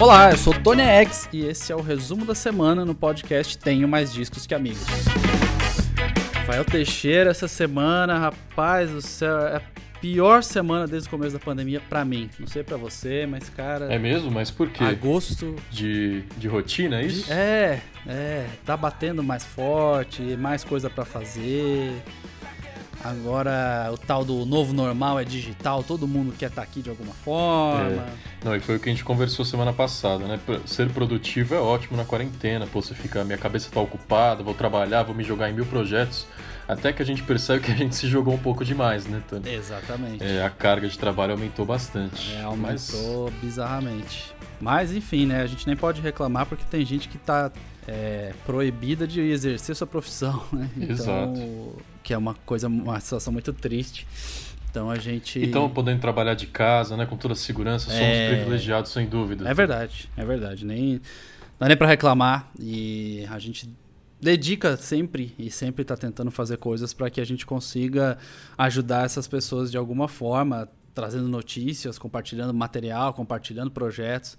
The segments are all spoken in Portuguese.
Olá, eu sou Tony X e esse é o resumo da semana no podcast Tenho Mais Discos Que Amigos. Rafael Teixeira, essa semana, rapaz do céu, é a pior semana desde o começo da pandemia pra mim. Não sei pra você, mas cara. É mesmo? Mas por quê? Agosto. De, de rotina, é isso? É, é. Tá batendo mais forte, mais coisa pra fazer. Agora o tal do novo normal é digital, todo mundo quer estar tá aqui de alguma forma. É. Não, e foi o que a gente conversou semana passada, né? Ser produtivo é ótimo na quarentena, pô, você fica, minha cabeça tá ocupada, vou trabalhar, vou me jogar em mil projetos. Até que a gente percebe que a gente se jogou um pouco demais, né, Tony? Exatamente. É, a carga de trabalho aumentou bastante. É, aumentou mas... bizarramente. Mas enfim, né? A gente nem pode reclamar porque tem gente que tá é, proibida de exercer sua profissão, né? Então, Exato. Que é uma coisa, uma situação muito triste. Então a gente. Então podendo trabalhar de casa, né? Com toda a segurança, somos é... privilegiados, sem dúvida. É verdade, é verdade. Nem, não dá nem pra reclamar. E a gente dedica sempre e sempre está tentando fazer coisas para que a gente consiga ajudar essas pessoas de alguma forma, trazendo notícias, compartilhando material, compartilhando projetos,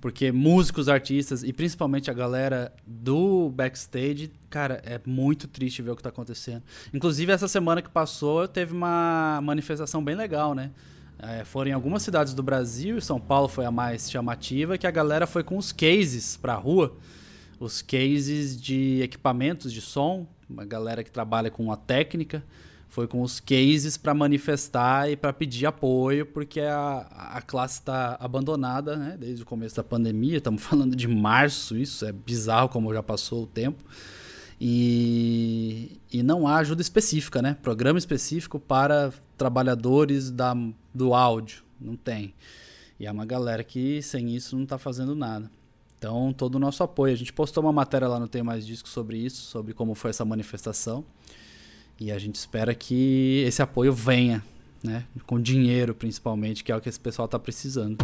porque músicos, artistas e principalmente a galera do backstage, cara, é muito triste ver o que está acontecendo. Inclusive essa semana que passou teve uma manifestação bem legal, né? É, foram em algumas cidades do Brasil, e São Paulo foi a mais chamativa, que a galera foi com os cases para a rua os cases de equipamentos de som, uma galera que trabalha com a técnica, foi com os cases para manifestar e para pedir apoio, porque a, a classe está abandonada né, desde o começo da pandemia. Estamos falando de março, isso é bizarro como já passou o tempo. E, e não há ajuda específica, né? Programa específico para trabalhadores da, do áudio. Não tem. E é uma galera que sem isso não está fazendo nada. Então, todo o nosso apoio. A gente postou uma matéria lá no Tem Mais Disco sobre isso, sobre como foi essa manifestação. E a gente espera que esse apoio venha, né? Com dinheiro, principalmente, que é o que esse pessoal está precisando.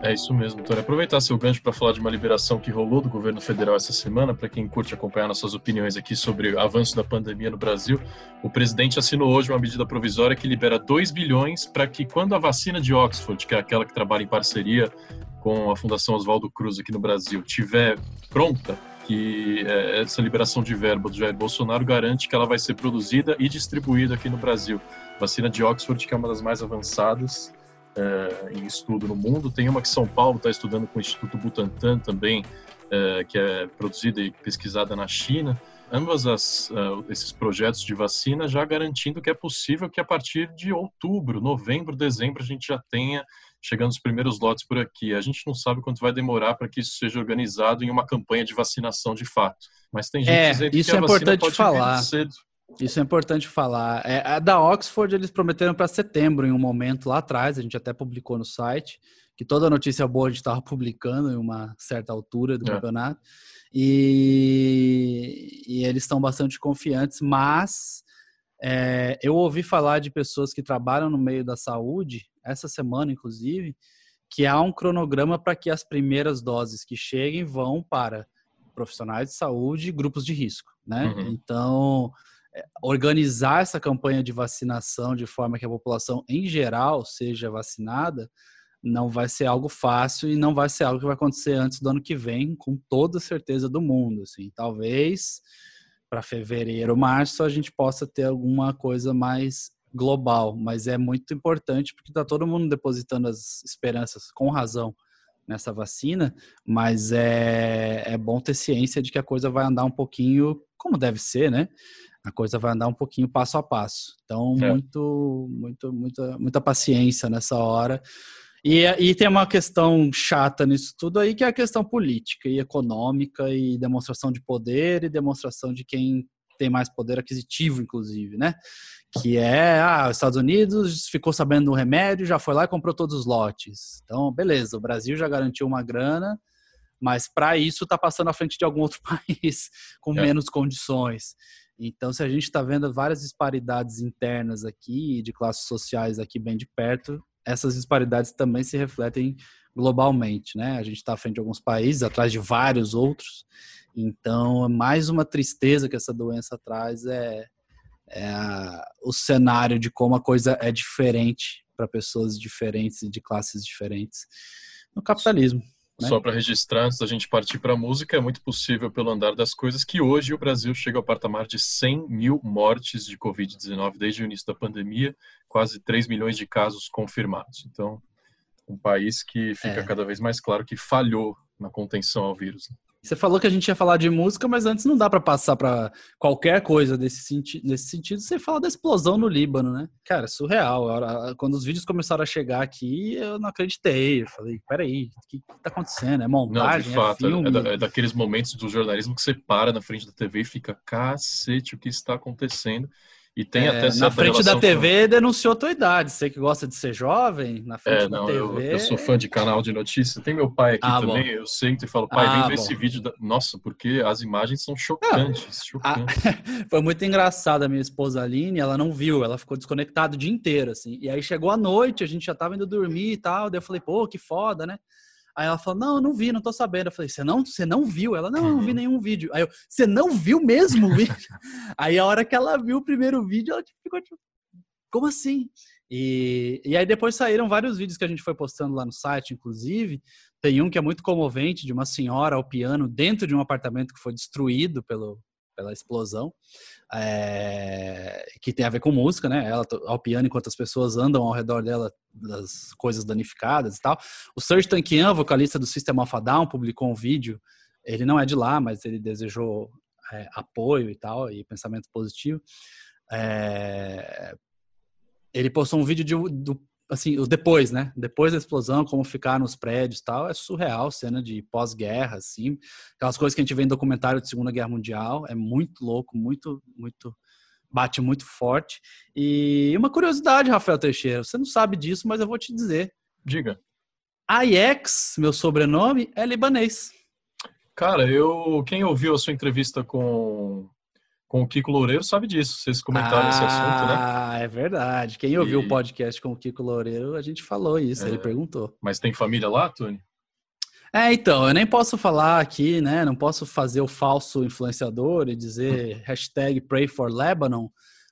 É isso mesmo, Tony. Aproveitar seu gancho para falar de uma liberação que rolou do governo federal essa semana, para quem curte acompanhar nossas opiniões aqui sobre o avanço da pandemia no Brasil. O presidente assinou hoje uma medida provisória que libera 2 bilhões para que, quando a vacina de Oxford, que é aquela que trabalha em parceria com a Fundação Oswaldo Cruz aqui no Brasil, tiver pronta, que é, essa liberação de verba do Jair Bolsonaro garante que ela vai ser produzida e distribuída aqui no Brasil. Vacina de Oxford, que é uma das mais avançadas é, em estudo no mundo. Tem uma que São Paulo está estudando com o Instituto Butantan também, é, que é produzida e pesquisada na China. Ambas as, uh, esses projetos de vacina já garantindo que é possível que a partir de outubro, novembro, dezembro a gente já tenha chegando os primeiros lotes por aqui. A gente não sabe quanto vai demorar para que isso seja organizado em uma campanha de vacinação de fato. Mas tem gente é, dizendo isso que é a importante pode falar. cedo. Isso é importante falar. É, a da Oxford eles prometeram para setembro, em um momento lá atrás, a gente até publicou no site, que toda notícia boa a gente estava publicando em uma certa altura do é. campeonato. E, e eles estão bastante confiantes, mas é, eu ouvi falar de pessoas que trabalham no meio da saúde, essa semana inclusive, que há um cronograma para que as primeiras doses que cheguem vão para profissionais de saúde e grupos de risco, né? Uhum. Então, é, organizar essa campanha de vacinação de forma que a população em geral seja vacinada não vai ser algo fácil e não vai ser algo que vai acontecer antes do ano que vem, com toda certeza do mundo. Assim, talvez para fevereiro, março a gente possa ter alguma coisa mais global, mas é muito importante porque está todo mundo depositando as esperanças com razão nessa vacina, mas é, é bom ter ciência de que a coisa vai andar um pouquinho como deve ser, né? a coisa vai andar um pouquinho passo a passo. Então, é. muito, muito, muita, muita paciência nessa hora. E, e tem uma questão chata nisso tudo aí, que é a questão política e econômica e demonstração de poder e demonstração de quem tem mais poder aquisitivo, inclusive, né? Que é, ah, os Estados Unidos ficou sabendo do remédio, já foi lá e comprou todos os lotes. Então, beleza, o Brasil já garantiu uma grana, mas para isso está passando à frente de algum outro país com é. menos condições. Então, se a gente está vendo várias disparidades internas aqui, de classes sociais aqui bem de perto, essas disparidades também se refletem globalmente, né? A gente está à frente de alguns países, atrás de vários outros. Então, mais uma tristeza que essa doença traz é, é o cenário de como a coisa é diferente para pessoas diferentes e de classes diferentes no capitalismo. Né? Só para registrar, antes da gente partir para a música, é muito possível, pelo andar das coisas, que hoje o Brasil chega ao patamar de 100 mil mortes de Covid-19 desde o início da pandemia, quase 3 milhões de casos confirmados. Então, um país que fica é. cada vez mais claro que falhou na contenção ao vírus. Né? Você falou que a gente ia falar de música, mas antes não dá para passar para qualquer coisa desse senti nesse sentido. Você fala da explosão no Líbano, né? Cara, surreal. Quando os vídeos começaram a chegar aqui, eu não acreditei. Eu falei, peraí, o que, tá acontecendo? É montagem? Não, de fato, é, filme? é, da, é daqueles momentos do jornalismo que você para na frente da TV e fica, cacete, o que está acontecendo? E tem é, até Na frente da TV com... denunciou a tua idade. Você que gosta de ser jovem, na frente é, não, da TV. Eu, eu, sou fã de canal de notícias. Tem meu pai aqui ah, também. Bom. Eu sento e falo, pai, ah, vem ver esse vídeo. Da... Nossa, porque as imagens são chocantes. chocantes. Ah, foi muito engraçado a minha esposa Aline, ela não viu, ela ficou desconectada o dia inteiro, assim. E aí chegou a noite, a gente já tava indo dormir e tal. Daí eu falei, pô, que foda, né? Aí ela falou: Não, não vi, não tô sabendo. Eu falei: Você não, você não viu? Ela: Não, não vi uhum. nenhum vídeo. Aí eu: Você não viu mesmo o vídeo? aí a hora que ela viu o primeiro vídeo, ela tipo, ficou tipo: Como assim? E, e aí depois saíram vários vídeos que a gente foi postando lá no site, inclusive. Tem um que é muito comovente, de uma senhora ao piano dentro de um apartamento que foi destruído pelo, pela explosão, é, que tem a ver com música, né? Ela ao piano enquanto as pessoas andam ao redor dela das coisas danificadas e tal. O Serge Tankian, vocalista do System of a Down, publicou um vídeo. Ele não é de lá, mas ele desejou é, apoio e tal e pensamento positivo. É, ele postou um vídeo de, do assim, o depois, né? Depois da explosão, como ficaram os prédios tal, é surreal, cena de pós-guerra, assim. Aquelas coisas que a gente vê em documentário de Segunda Guerra Mundial, é muito louco, muito, muito, bate muito forte. E uma curiosidade, Rafael Teixeira, você não sabe disso, mas eu vou te dizer. Diga. Aiex, meu sobrenome, é libanês. Cara, eu quem ouviu a sua entrevista com com o Kiko Loureiro sabe disso, vocês comentaram ah, esse assunto, né? Ah, é verdade. Quem ouviu e... o podcast com o Kiko Loureiro, a gente falou isso, é... ele perguntou. Mas tem família lá, Tony? É, então, eu nem posso falar aqui, né? Não posso fazer o falso influenciador e dizer hashtag pray for Lebanon,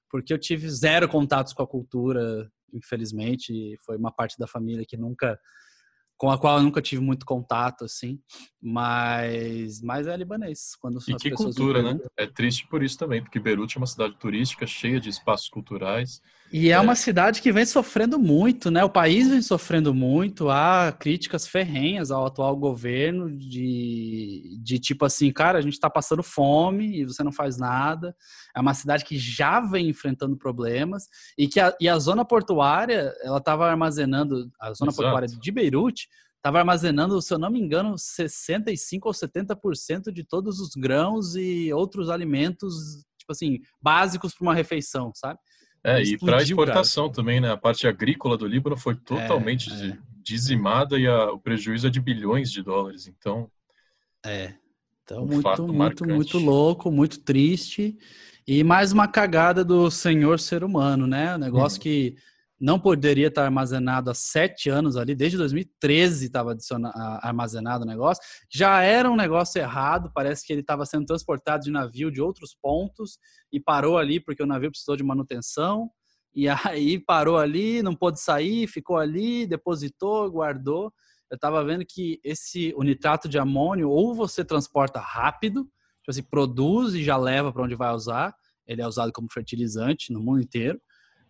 porque eu tive zero contatos com a cultura, infelizmente, foi uma parte da família que nunca com a qual eu nunca tive muito contato, assim, mas, mas é libanês. Quando e que cultura, né? É triste por isso também, porque Beirute é uma cidade turística cheia de espaços culturais. E é, uma cidade que vem sofrendo muito, né? O país vem sofrendo muito, há críticas ferrenhas ao atual governo de, de tipo assim, cara, a gente tá passando fome e você não faz nada. É uma cidade que já vem enfrentando problemas e que a, e a zona portuária, ela estava armazenando, a zona Exato. portuária de Beirute estava armazenando, se eu não me engano, 65 ou 70% de todos os grãos e outros alimentos, tipo assim, básicos para uma refeição, sabe? É, e para exportação cara. também, né? A parte agrícola do Líbano foi totalmente é, é. dizimada e a, o prejuízo é de bilhões de dólares. Então. É. Então, um muito, muito, marcante. muito louco, muito triste. E mais uma cagada do senhor ser humano, né? Um negócio hum. que não poderia estar armazenado há sete anos ali, desde 2013 estava armazenado o negócio. Já era um negócio errado, parece que ele estava sendo transportado de navio de outros pontos e parou ali porque o navio precisou de manutenção. E aí parou ali, não pôde sair, ficou ali, depositou, guardou. Eu estava vendo que esse o nitrato de amônio ou você transporta rápido, tipo assim, produz e já leva para onde vai usar. Ele é usado como fertilizante no mundo inteiro.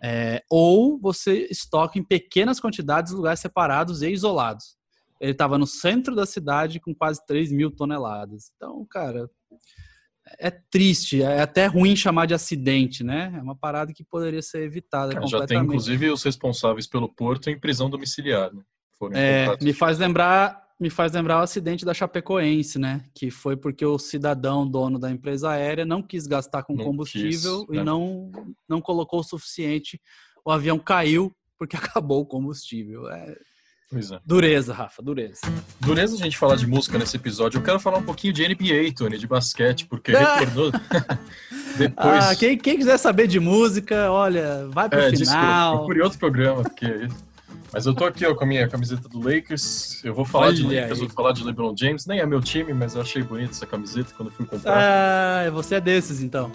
É, ou você estoca em pequenas quantidades em lugares separados e isolados. Ele estava no centro da cidade com quase 3 mil toneladas. Então, cara, é triste, é até ruim chamar de acidente, né? É uma parada que poderia ser evitada completamente. Já tem, inclusive, os responsáveis pelo porto em prisão domiciliar, né? é, me faz lembrar me faz lembrar o acidente da Chapecoense, né? Que foi porque o cidadão dono da empresa aérea não quis gastar com não combustível quis, e né? não, não colocou o suficiente. O avião caiu porque acabou o combustível. É... É. Dureza, Rafa, dureza. Dureza a gente falar de música nesse episódio. Eu quero falar um pouquinho de NBA, Tony, de basquete, porque ah! retornou. Depois... Ah, quem, quem, quiser saber de música, olha, vai pro é, final. Desculpa, por outro programa, porque mas eu tô aqui ó, com a minha camiseta do Lakers. Eu vou falar Olha de Lakers, aí. vou falar de LeBron James. Nem é meu time, mas eu achei bonita essa camiseta quando fui comprar. Ah, você é desses então.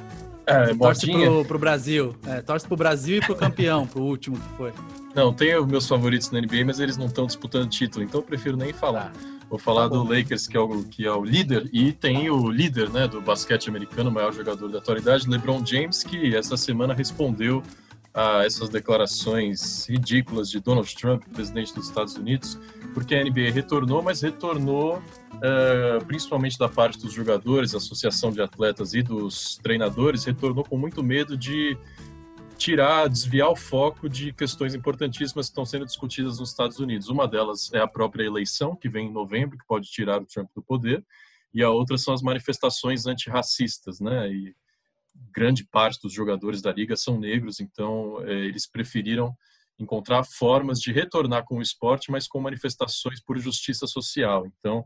É, torce pro, pro, Brasil. É, torce pro Brasil e pro campeão, pro último que foi. Não, tenho meus favoritos na NBA, mas eles não estão disputando título, então eu prefiro nem falar. Vou falar tá do Lakers, que é, o, que é o líder, e tem o líder né, do basquete americano, o maior jogador da atualidade, LeBron James, que essa semana respondeu a essas declarações ridículas de Donald Trump, presidente dos Estados Unidos, porque a NBA retornou, mas retornou uh, principalmente da parte dos jogadores, associação de atletas e dos treinadores, retornou com muito medo de tirar, desviar o foco de questões importantíssimas que estão sendo discutidas nos Estados Unidos. Uma delas é a própria eleição, que vem em novembro, que pode tirar o Trump do poder, e a outra são as manifestações antirracistas, né? E grande parte dos jogadores da liga são negros, então é, eles preferiram encontrar formas de retornar com o esporte, mas com manifestações por justiça social. Então,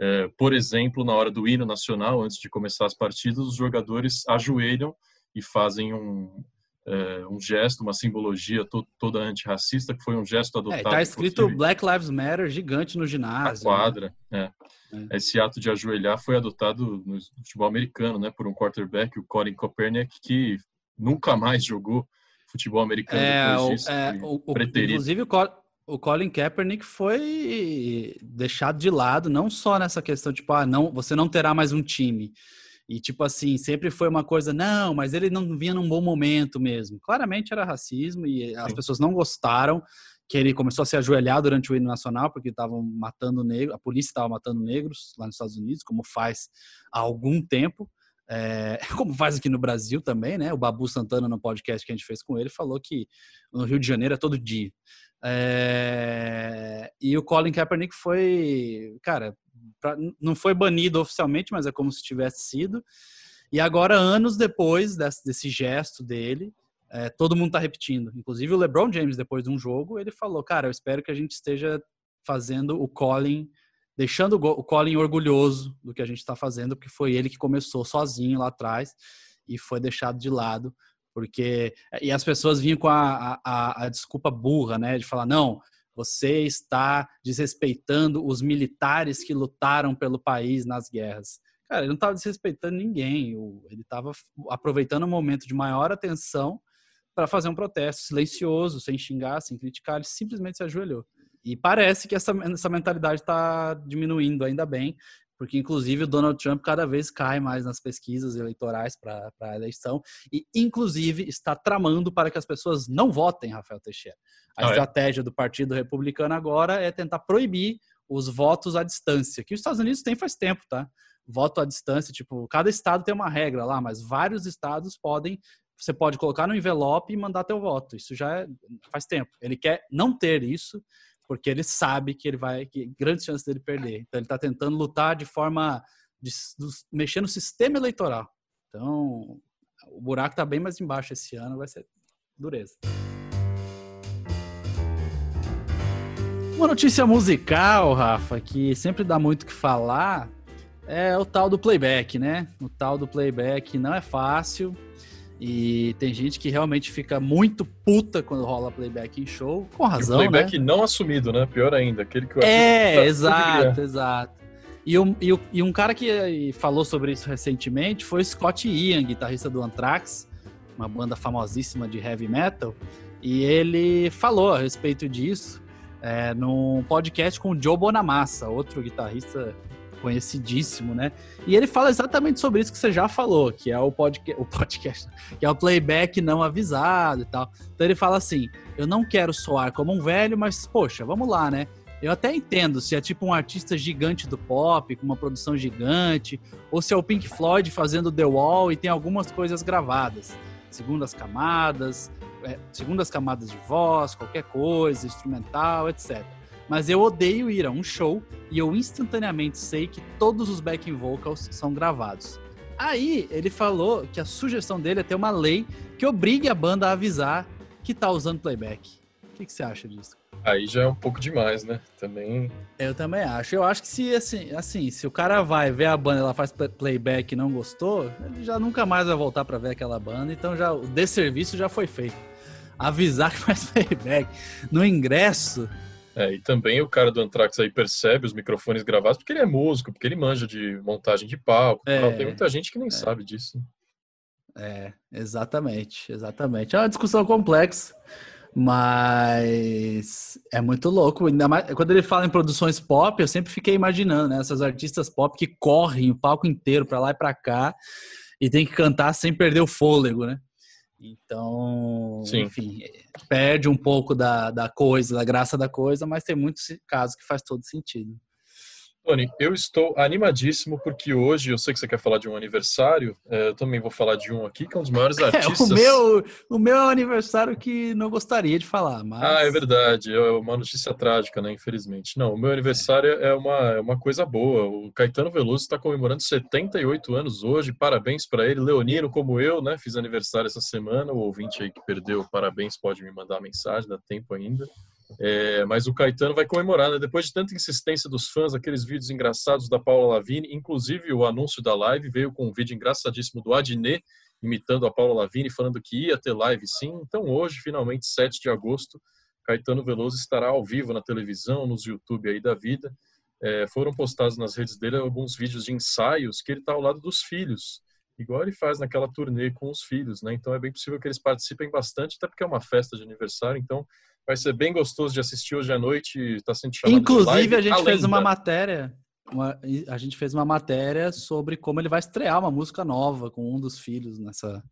é, por exemplo, na hora do hino nacional, antes de começar as partidas, os jogadores ajoelham e fazem um, é, um gesto, uma simbologia to toda antirracista, que foi um gesto adotado. Está é, escrito Black Lives Matter gigante no ginásio. A quadra, né? é. Esse ato de ajoelhar foi adotado no futebol americano, né, por um quarterback, o Colin Kaepernick, que nunca mais jogou futebol americano é, depois disso. É, o, o, inclusive, o, Col o Colin Kaepernick foi deixado de lado, não só nessa questão, tipo, ah, não, você não terá mais um time. E, tipo assim, sempre foi uma coisa, não, mas ele não vinha num bom momento mesmo. Claramente era racismo e as pessoas não gostaram que ele começou a se ajoelhar durante o hino nacional, porque estavam matando negros, a polícia estava matando negros lá nos Estados Unidos, como faz há algum tempo. É, como faz aqui no Brasil também, né? O Babu Santana, no podcast que a gente fez com ele, falou que no Rio de Janeiro é todo dia. É, e o Colin Kaepernick foi, cara, pra, não foi banido oficialmente, mas é como se tivesse sido. E agora, anos depois desse, desse gesto dele, é, todo mundo está repetindo. Inclusive o LeBron James, depois de um jogo, ele falou: Cara, eu espero que a gente esteja fazendo o Colin, deixando o Colin orgulhoso do que a gente está fazendo, porque foi ele que começou sozinho lá atrás e foi deixado de lado. Porque. E as pessoas vinham com a, a, a desculpa burra, né? De falar: Não, você está desrespeitando os militares que lutaram pelo país nas guerras. Cara, ele não estava desrespeitando ninguém, ele estava aproveitando um momento de maior atenção para fazer um protesto silencioso, sem xingar, sem criticar, ele simplesmente se ajoelhou. E parece que essa, essa mentalidade está diminuindo, ainda bem, porque inclusive o Donald Trump cada vez cai mais nas pesquisas eleitorais para a eleição e inclusive está tramando para que as pessoas não votem Rafael Teixeira. A ah, é? estratégia é? do Partido Republicano agora é tentar proibir os votos à distância, que os Estados Unidos têm faz tempo, tá? Voto à distância, tipo, cada estado tem uma regra lá, mas vários estados podem você pode colocar no envelope e mandar teu voto. Isso já é, faz tempo. Ele quer não ter isso porque ele sabe que ele vai, que grande chance dele perder. Então ele está tentando lutar de forma de, de, mexer no sistema eleitoral. Então o buraco está bem mais embaixo esse ano, vai ser dureza. Uma notícia musical, Rafa, que sempre dá muito o que falar, é o tal do playback, né? O tal do playback não é fácil. E tem gente que realmente fica muito puta quando rola playback em show, com razão. E playback né? não assumido, né? Pior ainda, aquele que É, tá exato, exato. E um, e, e um cara que falou sobre isso recentemente foi Scott Ian, guitarrista do Anthrax, uma banda famosíssima de heavy metal. E ele falou a respeito disso é, num podcast com o Joe Bonamassa, outro guitarrista conhecidíssimo, né? E ele fala exatamente sobre isso que você já falou, que é o, podca o podcast, que é o playback não avisado e tal. Então ele fala assim: eu não quero soar como um velho, mas poxa, vamos lá, né? Eu até entendo se é tipo um artista gigante do pop, com uma produção gigante, ou se é o Pink Floyd fazendo The Wall e tem algumas coisas gravadas, segundas camadas, é, segundas camadas de voz, qualquer coisa, instrumental, etc mas eu odeio ir a um show e eu instantaneamente sei que todos os backing vocals são gravados. Aí ele falou que a sugestão dele é ter uma lei que obrigue a banda a avisar que tá usando playback. O que, que você acha disso? Aí já é um pouco demais, né? Também. Eu também acho. Eu acho que se assim, assim, se o cara vai ver a banda, ela faz playback e não gostou, ele já nunca mais vai voltar para ver aquela banda. Então já o desserviço já foi feito. Avisar que faz playback no ingresso é, e também o cara do Anthrax aí percebe os microfones gravados porque ele é músico, porque ele manja de montagem de palco. É, tem muita gente que nem é. sabe disso. É, exatamente, exatamente. É uma discussão complexa, mas é muito louco. Ainda mais quando ele fala em produções pop, eu sempre fiquei imaginando, né? Essas artistas pop que correm o palco inteiro para lá e para cá e tem que cantar sem perder o fôlego, né? Então, Sim. enfim, perde um pouco da, da coisa, da graça da coisa, mas tem muitos casos que faz todo sentido. Tony, eu estou animadíssimo porque hoje, eu sei que você quer falar de um aniversário, é, eu também vou falar de um aqui, que é um dos maiores artistas. É, o, meu, o meu é um aniversário que não gostaria de falar, mas... Ah, é verdade, é uma notícia trágica, né, infelizmente. Não, o meu aniversário é, é uma, é uma coisa boa, o Caetano Veloso está comemorando 78 anos hoje, parabéns para ele, Leonino como eu, né, fiz aniversário essa semana, o ouvinte aí que perdeu, parabéns, pode me mandar mensagem, dá tempo ainda. É, mas o Caetano vai comemorar, né? Depois de tanta insistência dos fãs, aqueles vídeos engraçados da Paula Lavigne, inclusive o anúncio da live veio com um vídeo engraçadíssimo do Adnet, imitando a Paula Lavigne, falando que ia ter live sim. Então hoje, finalmente, 7 de agosto, Caetano Veloso estará ao vivo na televisão, nos YouTube aí da vida. É, foram postados nas redes dele alguns vídeos de ensaios que ele está ao lado dos filhos, igual ele faz naquela turnê com os filhos, né? Então é bem possível que eles participem bastante, até porque é uma festa de aniversário, então Vai ser bem gostoso de assistir hoje à noite. Está sendo chamado Inclusive, a gente a fez uma matéria. Uma, a gente fez uma matéria sobre como ele vai estrear uma música nova com um dos filhos nessa,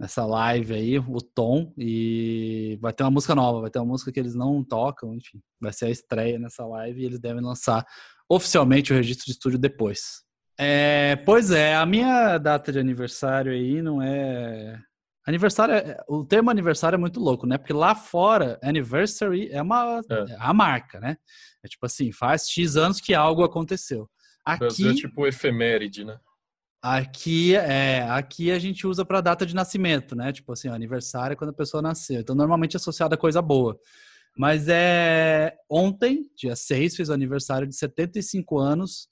nessa live aí, o Tom. E vai ter uma música nova, vai ter uma música que eles não tocam, enfim. Vai ser a estreia nessa live e eles devem lançar oficialmente o registro de estúdio depois. É, pois é, a minha data de aniversário aí não é Aniversário, é, o termo aniversário é muito louco, né? Porque lá fora, anniversary é uma é. é a marca, né? É tipo assim, faz X anos que algo aconteceu. Aqui é tipo efeméride, né? Aqui é, aqui a gente usa para data de nascimento, né? Tipo assim, aniversário é quando a pessoa nasceu. Então normalmente é associado a coisa boa. Mas é ontem, dia 6, fez o aniversário de 75 anos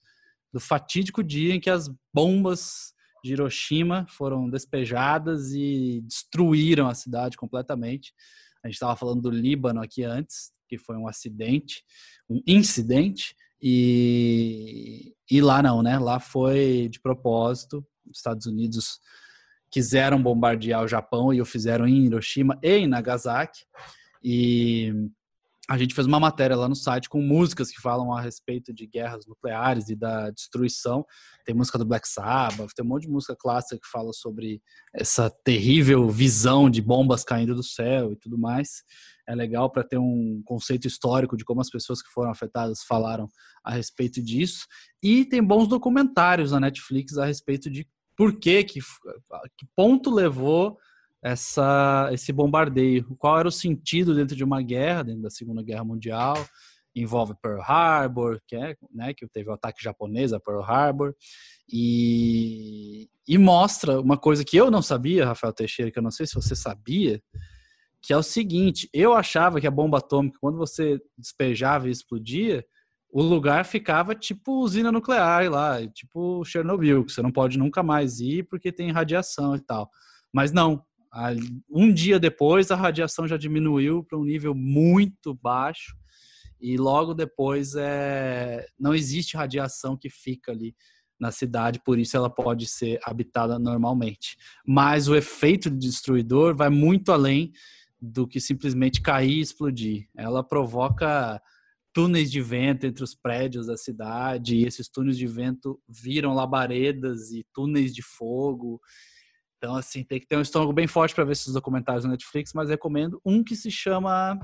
do fatídico dia em que as bombas de Hiroshima foram despejadas e destruíram a cidade completamente. A gente estava falando do Líbano aqui antes, que foi um acidente, um incidente, e, e lá não, né? Lá foi de propósito. Os Estados Unidos quiseram bombardear o Japão e o fizeram em Hiroshima e em Nagasaki. E a gente fez uma matéria lá no site com músicas que falam a respeito de guerras nucleares e da destruição. Tem música do Black Sabbath, tem um monte de música clássica que fala sobre essa terrível visão de bombas caindo do céu e tudo mais. É legal para ter um conceito histórico de como as pessoas que foram afetadas falaram a respeito disso. E tem bons documentários na Netflix a respeito de por que, que, que ponto levou essa, esse bombardeio. Qual era o sentido dentro de uma guerra, dentro da Segunda Guerra Mundial? Envolve Pearl Harbor, que, é, né, que teve o ataque japonês a Pearl Harbor, e, e mostra uma coisa que eu não sabia, Rafael Teixeira, que eu não sei se você sabia, que é o seguinte: eu achava que a bomba atômica, quando você despejava e explodia, o lugar ficava tipo usina nuclear lá, tipo Chernobyl, que você não pode nunca mais ir porque tem radiação e tal. Mas não, um dia depois, a radiação já diminuiu para um nível muito baixo e logo depois é, não existe radiação que fica ali na cidade, por isso ela pode ser habitada normalmente. Mas o efeito destruidor vai muito além do que simplesmente cair e explodir. Ela provoca túneis de vento entre os prédios da cidade, e esses túneis de vento viram labaredas e túneis de fogo então, assim, tem que ter um estômago bem forte para ver esses documentários na Netflix, mas recomendo um que se chama.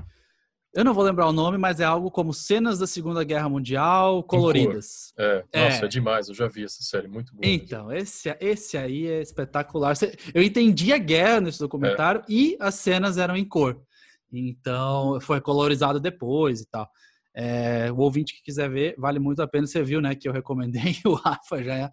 Eu não vou lembrar o nome, mas é algo como Cenas da Segunda Guerra Mundial coloridas. É, nossa, é. é demais, eu já vi essa série, muito boa. Então, esse, esse aí é espetacular. Eu entendi a guerra nesse documentário é. e as cenas eram em cor. Então, foi colorizado depois e tal. É, o ouvinte que quiser ver, vale muito a pena. Você viu, né, que eu recomendei, o Rafa já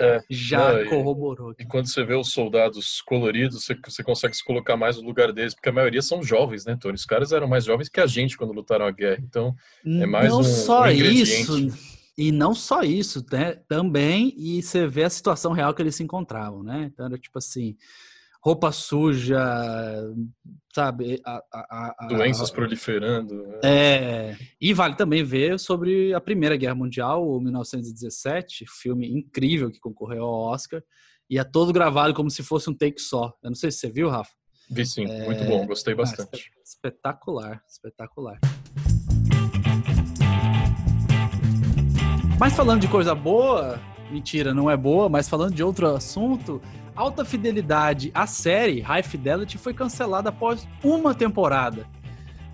é, já não, corroborou. E, e, quando você vê os soldados coloridos, você, você, consegue se colocar mais no lugar deles, porque a maioria são jovens, né, Tony? Os caras eram mais jovens que a gente quando lutaram a guerra. Então, é mais não um, só um isso. E não só isso, né? Também, e você vê a situação real que eles se encontravam, né? Então era tipo assim, roupa suja, sabe? A, a, a, Doenças proliferando. Né? É. E vale também ver sobre a Primeira Guerra Mundial, o 1917, filme incrível que concorreu ao Oscar. e é todo gravado como se fosse um take só. Eu não sei se você viu, Rafa. Vi sim, é... muito bom, gostei ah, bastante. Ah, espetacular, espetacular. Mas falando de coisa boa, mentira, não é boa, mas falando de outro assunto, Alta Fidelidade, a série High Fidelity foi cancelada após uma temporada.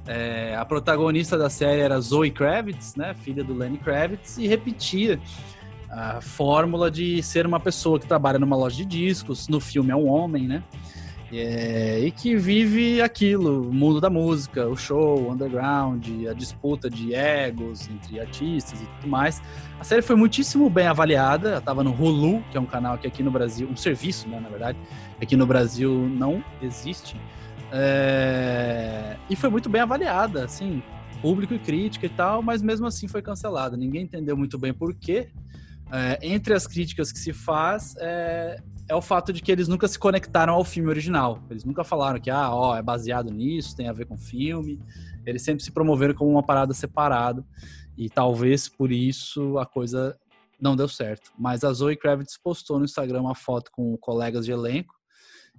É, a protagonista da série era Zoe Kravitz, né, filha do Lenny Kravitz, e repetia a fórmula de ser uma pessoa que trabalha numa loja de discos, no filme é um homem, né? É, e que vive aquilo, o mundo da música, o show, o underground, a disputa de egos entre artistas e tudo mais. A série foi muitíssimo bem avaliada, ela estava no Hulu, que é um canal que aqui no Brasil, um serviço, né, na verdade, aqui no Brasil não existe. É, e foi muito bem avaliada, assim, público e crítica e tal, mas mesmo assim foi cancelada. Ninguém entendeu muito bem por quê. É, entre as críticas que se faz, é, é o fato de que eles nunca se conectaram ao filme original. Eles nunca falaram que, ah, ó, é baseado nisso, tem a ver com filme. Eles sempre se promoveram como uma parada separada. E talvez por isso a coisa não deu certo. Mas a Zoe Kravitz postou no Instagram uma foto com colegas de elenco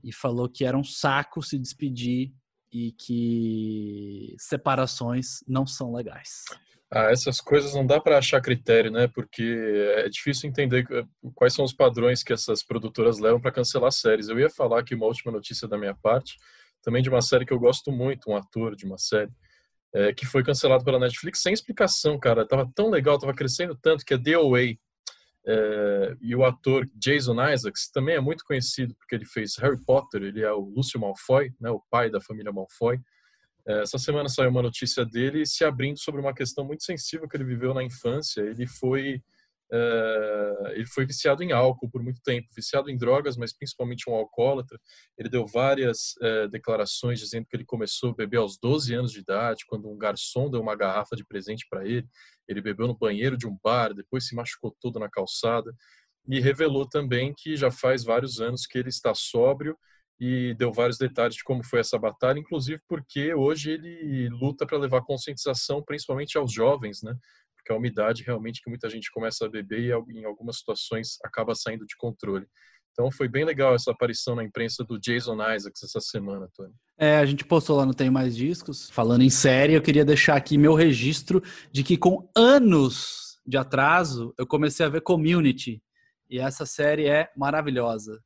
e falou que era um saco se despedir e que separações não são legais. Ah, essas coisas não dá para achar critério, né? Porque é difícil entender eh, quais são os padrões que essas produtoras levam para cancelar séries. Eu ia falar aqui uma última notícia da minha parte, também de uma série que eu gosto muito, um ator de uma série, é, que foi cancelado pela Netflix sem explicação, cara. Tava tão legal, tava crescendo tanto que é Away. É, e o ator Jason Isaacs também é muito conhecido porque ele fez Harry Potter, ele é o Lúcio Malfoy, né, o pai da família Malfoy. É, essa semana saiu uma notícia dele se abrindo sobre uma questão muito sensível que ele viveu na infância. Ele foi é, ele foi viciado em álcool por muito tempo, viciado em drogas, mas principalmente um alcoólatra. Ele deu várias é, declarações dizendo que ele começou a beber aos 12 anos de idade, quando um garçom deu uma garrafa de presente para ele. Ele bebeu no banheiro de um bar, depois se machucou todo na calçada e revelou também que já faz vários anos que ele está sóbrio e deu vários detalhes de como foi essa batalha, inclusive porque hoje ele luta para levar conscientização principalmente aos jovens, né? Porque a umidade realmente que muita gente começa a beber e em algumas situações acaba saindo de controle. Então foi bem legal essa aparição na imprensa do Jason Isaacs essa semana, Tony. É, a gente postou lá no Tem Mais Discos. Falando em série, eu queria deixar aqui meu registro de que com anos de atraso eu comecei a ver Community. E essa série é maravilhosa.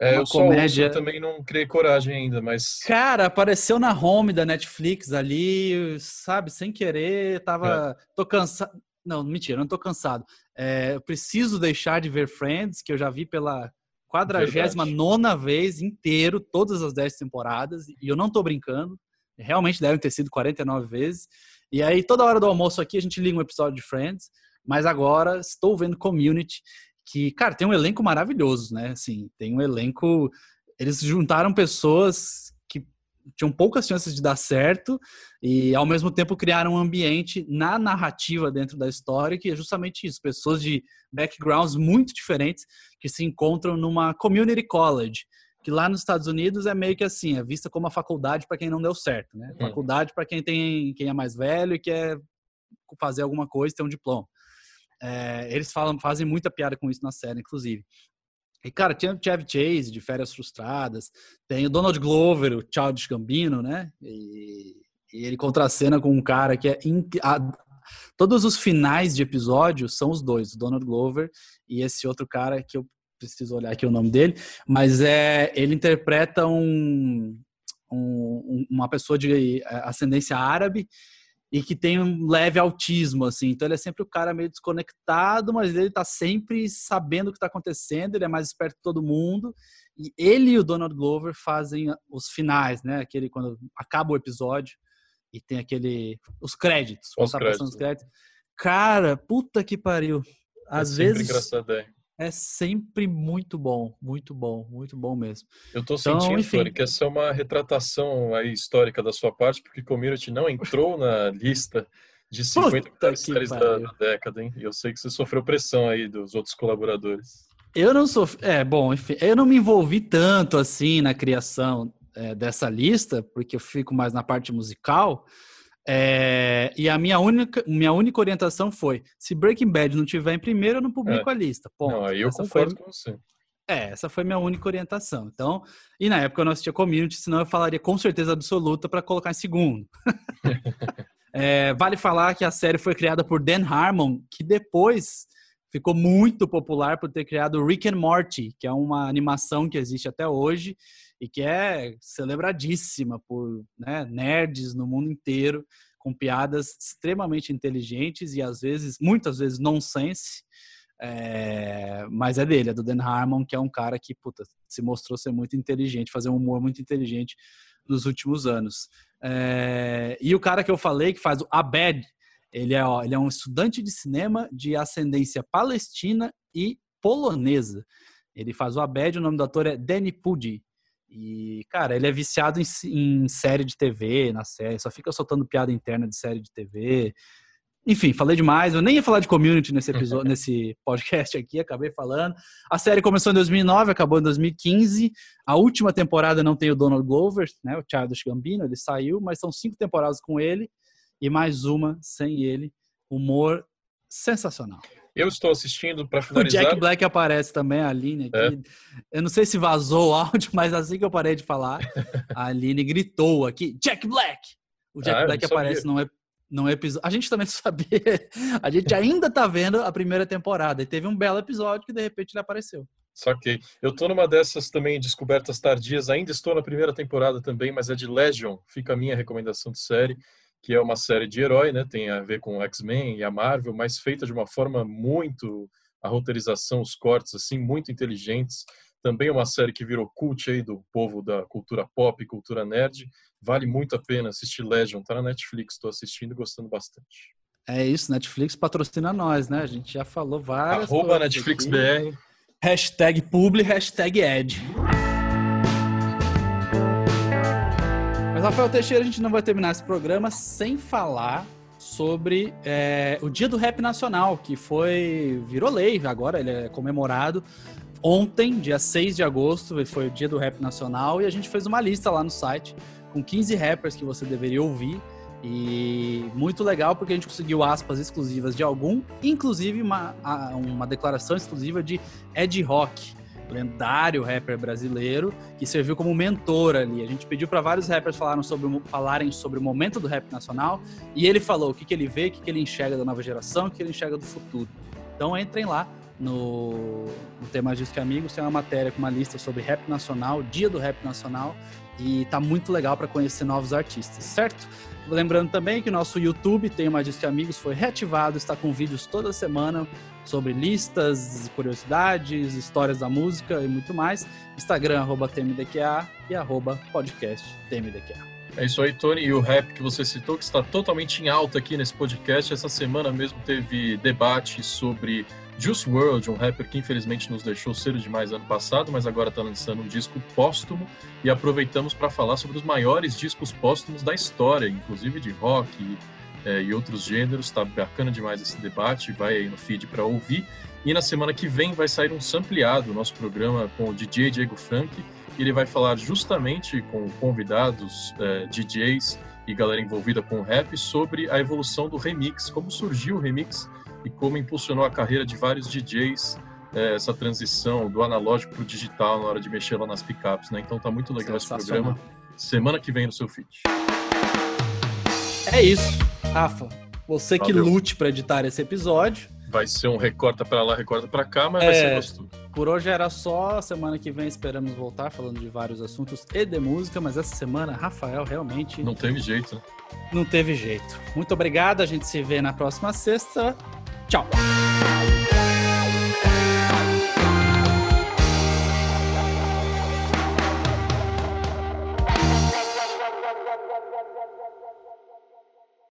É, uma eu comédia. eu também não criei coragem ainda, mas. Cara, apareceu na home da Netflix ali, sabe, sem querer, tava. É. Tô cansado. Não, mentira, não tô cansado. É, eu preciso deixar de ver Friends, que eu já vi pela quadragésima nona vez inteiro, todas as dez temporadas, e eu não tô brincando. Realmente devem ter sido 49 vezes. E aí, toda hora do almoço aqui, a gente liga um episódio de Friends. Mas agora estou vendo Community que, cara, tem um elenco maravilhoso, né? Assim, tem um elenco. Eles juntaram pessoas que tinham poucas chances de dar certo e, ao mesmo tempo, criaram um ambiente na narrativa dentro da história que é justamente isso: pessoas de backgrounds muito diferentes que se encontram numa community college. Que lá nos Estados Unidos é meio que assim, é vista como a faculdade para quem não deu certo, né? Hum. Faculdade para quem tem quem é mais velho e quer fazer alguma coisa, ter um diploma. É, eles falam, fazem muita piada com isso na série, inclusive. E, cara, tinha o Chevy Chase, de Férias Frustradas, tem o Donald Glover, o Childish Gambino, né? E, e ele contracena com um cara que é... A, todos os finais de episódio são os dois, o Donald Glover e esse outro cara que eu preciso olhar aqui o nome dele, mas é ele interpreta um, um uma pessoa de é, ascendência árabe e que tem um leve autismo, assim. Então ele é sempre o cara meio desconectado, mas ele tá sempre sabendo o que tá acontecendo, ele é mais esperto que todo mundo. E ele e o Donald Glover fazem os finais, né? Aquele quando acaba o episódio e tem aquele os créditos, os tá créditos. Os créditos. Cara, puta que pariu. É Às é vezes engraçado, é é sempre muito bom, muito bom, muito bom mesmo. Eu estou então, sentindo, enfim... Tony, que essa é uma retratação aí histórica da sua parte, porque Community não entrou na lista de 50 melhores séries da, da, década, hein? E eu sei que você sofreu pressão aí dos outros colaboradores. Eu não sofri, é, bom, enfim, eu não me envolvi tanto assim na criação é, dessa lista, porque eu fico mais na parte musical, é, e a minha única, minha única orientação foi: se Breaking Bad não tiver em primeiro, eu não publico é. a lista. Ponto. Não, aí eu Essa concordo foi, com você. É, essa foi minha única orientação. Então, e na época eu não assistia Community, senão eu falaria com certeza absoluta para colocar em segundo. é, vale falar que a série foi criada por Dan Harmon, que depois ficou muito popular por ter criado Rick and Morty, que é uma animação que existe até hoje e que é celebradíssima por né, nerds no mundo inteiro, com piadas extremamente inteligentes e às vezes, muitas vezes, nonsense. É, mas é dele, é do Dan Harmon, que é um cara que puta, se mostrou ser muito inteligente, fazer um humor muito inteligente nos últimos anos. É, e o cara que eu falei, que faz o Abed, ele é, ó, ele é um estudante de cinema de ascendência palestina e polonesa. Ele faz o Abed, o nome do ator é Danny Pudi. E, cara, ele é viciado em, em, série de TV, na série, só fica soltando piada interna de série de TV. Enfim, falei demais. Eu nem ia falar de community nesse episódio, nesse podcast aqui, acabei falando. A série começou em 2009, acabou em 2015. A última temporada não tem o Donald Glover, né, o Childish Gambino, ele saiu, mas são cinco temporadas com ele e mais uma sem ele. Humor sensacional. Eu estou assistindo para finalizar. O Jack Black aparece também, a Aline aqui. É. Eu não sei se vazou o áudio, mas assim que eu parei de falar, a Aline gritou aqui: Jack Black! O Jack ah, Black aparece num, num episódio. A gente também sabia. A gente ainda tá vendo a primeira temporada. E teve um belo episódio que de repente ele apareceu. Saquei. Eu tô numa dessas também descobertas tardias. Ainda estou na primeira temporada também, mas é de Legion. Fica a minha recomendação de série que é uma série de herói, né? Tem a ver com o X-Men e a Marvel, mas feita de uma forma muito a roteirização, os cortes assim muito inteligentes. Também é uma série que virou cult aí do povo da cultura pop, cultura nerd. Vale muito a pena assistir Legion, tá na Netflix, estou assistindo e gostando bastante. É isso, Netflix patrocina nós, né? A gente já falou várias Arroba NetflixBR. Hashtag publi, hashtag ad. Rafael Teixeira, a gente não vai terminar esse programa sem falar sobre é, o Dia do Rap Nacional, que foi virou lei agora, ele é comemorado. Ontem, dia 6 de agosto, foi o Dia do Rap Nacional e a gente fez uma lista lá no site com 15 rappers que você deveria ouvir. E muito legal porque a gente conseguiu aspas exclusivas de algum, inclusive uma, uma declaração exclusiva de Ed Rock, lendário rapper brasileiro, que serviu como mentor ali. A gente pediu para vários rappers falaram sobre, falarem sobre o momento do rap nacional e ele falou o que, que ele vê, o que, que ele enxerga da nova geração, o que ele enxerga do futuro. Então entrem lá no, no Tema Disque Amigos, tem uma matéria com uma lista sobre rap nacional, dia do rap nacional, e tá muito legal para conhecer novos artistas, certo? Lembrando também que o nosso YouTube tem uma Disque Amigos, foi reativado, está com vídeos toda semana sobre listas, curiosidades, histórias da música e muito mais. Instagram, arroba TMDQA e arroba podcast TMDQA. É isso aí, Tony. E o rap que você citou, que está totalmente em alta aqui nesse podcast. Essa semana mesmo teve debate sobre Juice WRLD, um rapper que infelizmente nos deixou cedo demais ano passado, mas agora está lançando um disco póstumo e aproveitamos para falar sobre os maiores discos póstumos da história, inclusive de rock e, é, e outros gêneros. Está bacana demais esse debate, vai aí no feed para ouvir. E na semana que vem vai sair um sampleado, nosso programa com o DJ Diego Frank, ele vai falar justamente com convidados, é, DJs e galera envolvida com rap sobre a evolução do remix, como surgiu o remix e como impulsionou a carreira de vários DJs é, essa transição do analógico para o digital na hora de mexer lá nas picapes, né? Então tá muito legal esse programa. Semana que vem no seu feed. É isso, Rafa. Você Valeu. que lute para editar esse episódio. Vai ser um recorta para lá, recorta para cá, mas é, vai ser gostoso. Por hoje era só. Semana que vem esperamos voltar falando de vários assuntos e de música, mas essa semana, Rafael, realmente. Não teve jeito, né? Não teve jeito. Muito obrigado. A gente se vê na próxima sexta. 叫